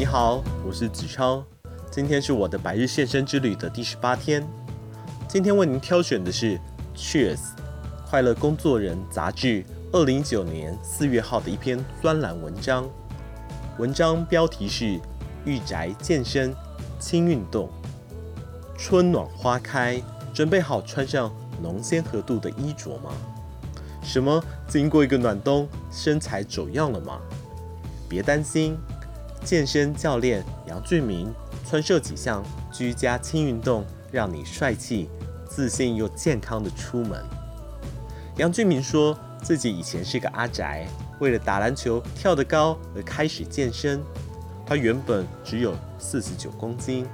你好，我是子超，今天是我的百日献身之旅的第十八天。今天为您挑选的是《Cheers》快乐工作人杂志二零一九年四月号的一篇专栏文章。文章标题是“御宅健身轻运动”。春暖花开，准备好穿上浓纤合度的衣着吗？什么？经过一个暖冬，身材走样了吗？别担心。健身教练杨俊明传授几项居家轻运动，让你帅气、自信又健康的出门。杨俊明说自己以前是个阿宅，为了打篮球跳得高而开始健身。他原本只有四十九公斤，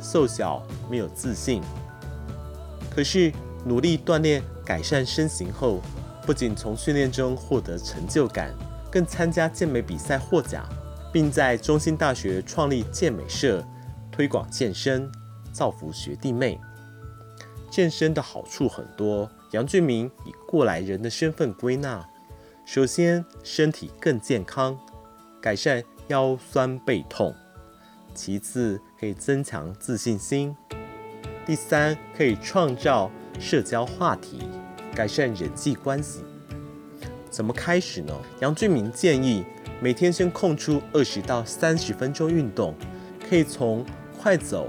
瘦小没有自信。可是努力锻炼、改善身形后，不仅从训练中获得成就感，更参加健美比赛获奖。并在中兴大学创立健美社，推广健身，造福学弟妹。健身的好处很多，杨俊明以过来人的身份归纳：首先，身体更健康，改善腰酸背痛；其次，可以增强自信心；第三，可以创造社交话题，改善人际关系。怎么开始呢？杨俊明建议。每天先空出二十到三十分钟运动，可以从快走、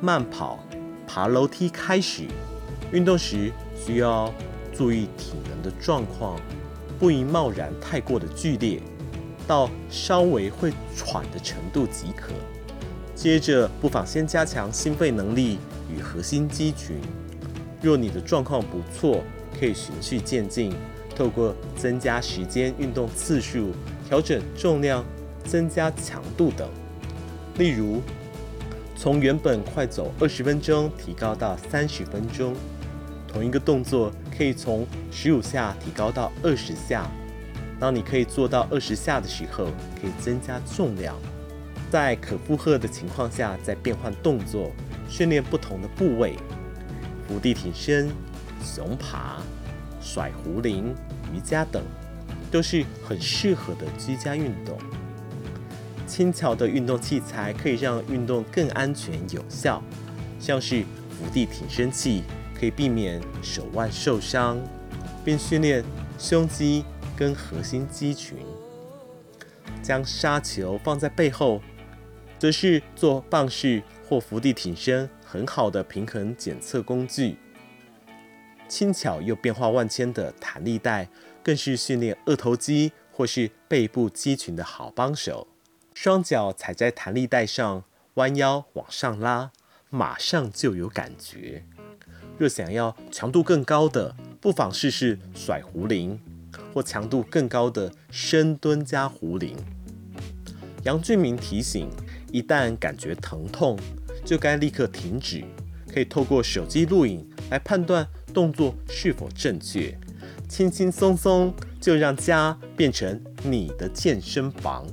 慢跑、爬楼梯开始。运动时需要注意体能的状况，不宜贸然太过的剧烈，到稍微会喘的程度即可。接着，不妨先加强心肺能力与核心肌群。若你的状况不错，可以循序渐进，透过增加时间、运动次数。调整重量、增加强度等，例如从原本快走二十分钟提高到三十分钟，同一个动作可以从十五下提高到二十下。当你可以做到二十下的时候，可以增加重量，在可负荷的情况下再变换动作，训练不同的部位，伏地挺身、熊爬、甩壶铃、瑜伽等。都是很适合的居家运动。轻巧的运动器材可以让运动更安全有效，像是伏地挺身器，可以避免手腕受伤，并训练胸肌跟核心肌群。将沙球放在背后，则是做棒式或伏地挺身很好的平衡检测工具。轻巧又变化万千的弹力带，更是训练二头肌或是背部肌群的好帮手。双脚踩在弹力带上，弯腰往上拉，马上就有感觉。若想要强度更高的，不妨试试甩壶铃，或强度更高的深蹲加壶铃。杨俊明提醒：一旦感觉疼痛，就该立刻停止。可以透过手机录影来判断。动作是否正确？轻轻松松就让家变成你的健身房。